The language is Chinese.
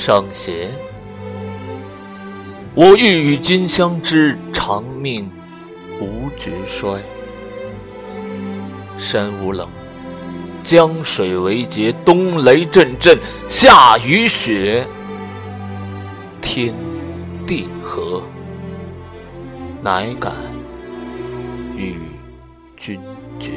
上邪。我欲与君相知，长命无绝衰。山无棱，江水为竭，冬雷阵阵，夏雨雪，天地合，乃敢与君绝。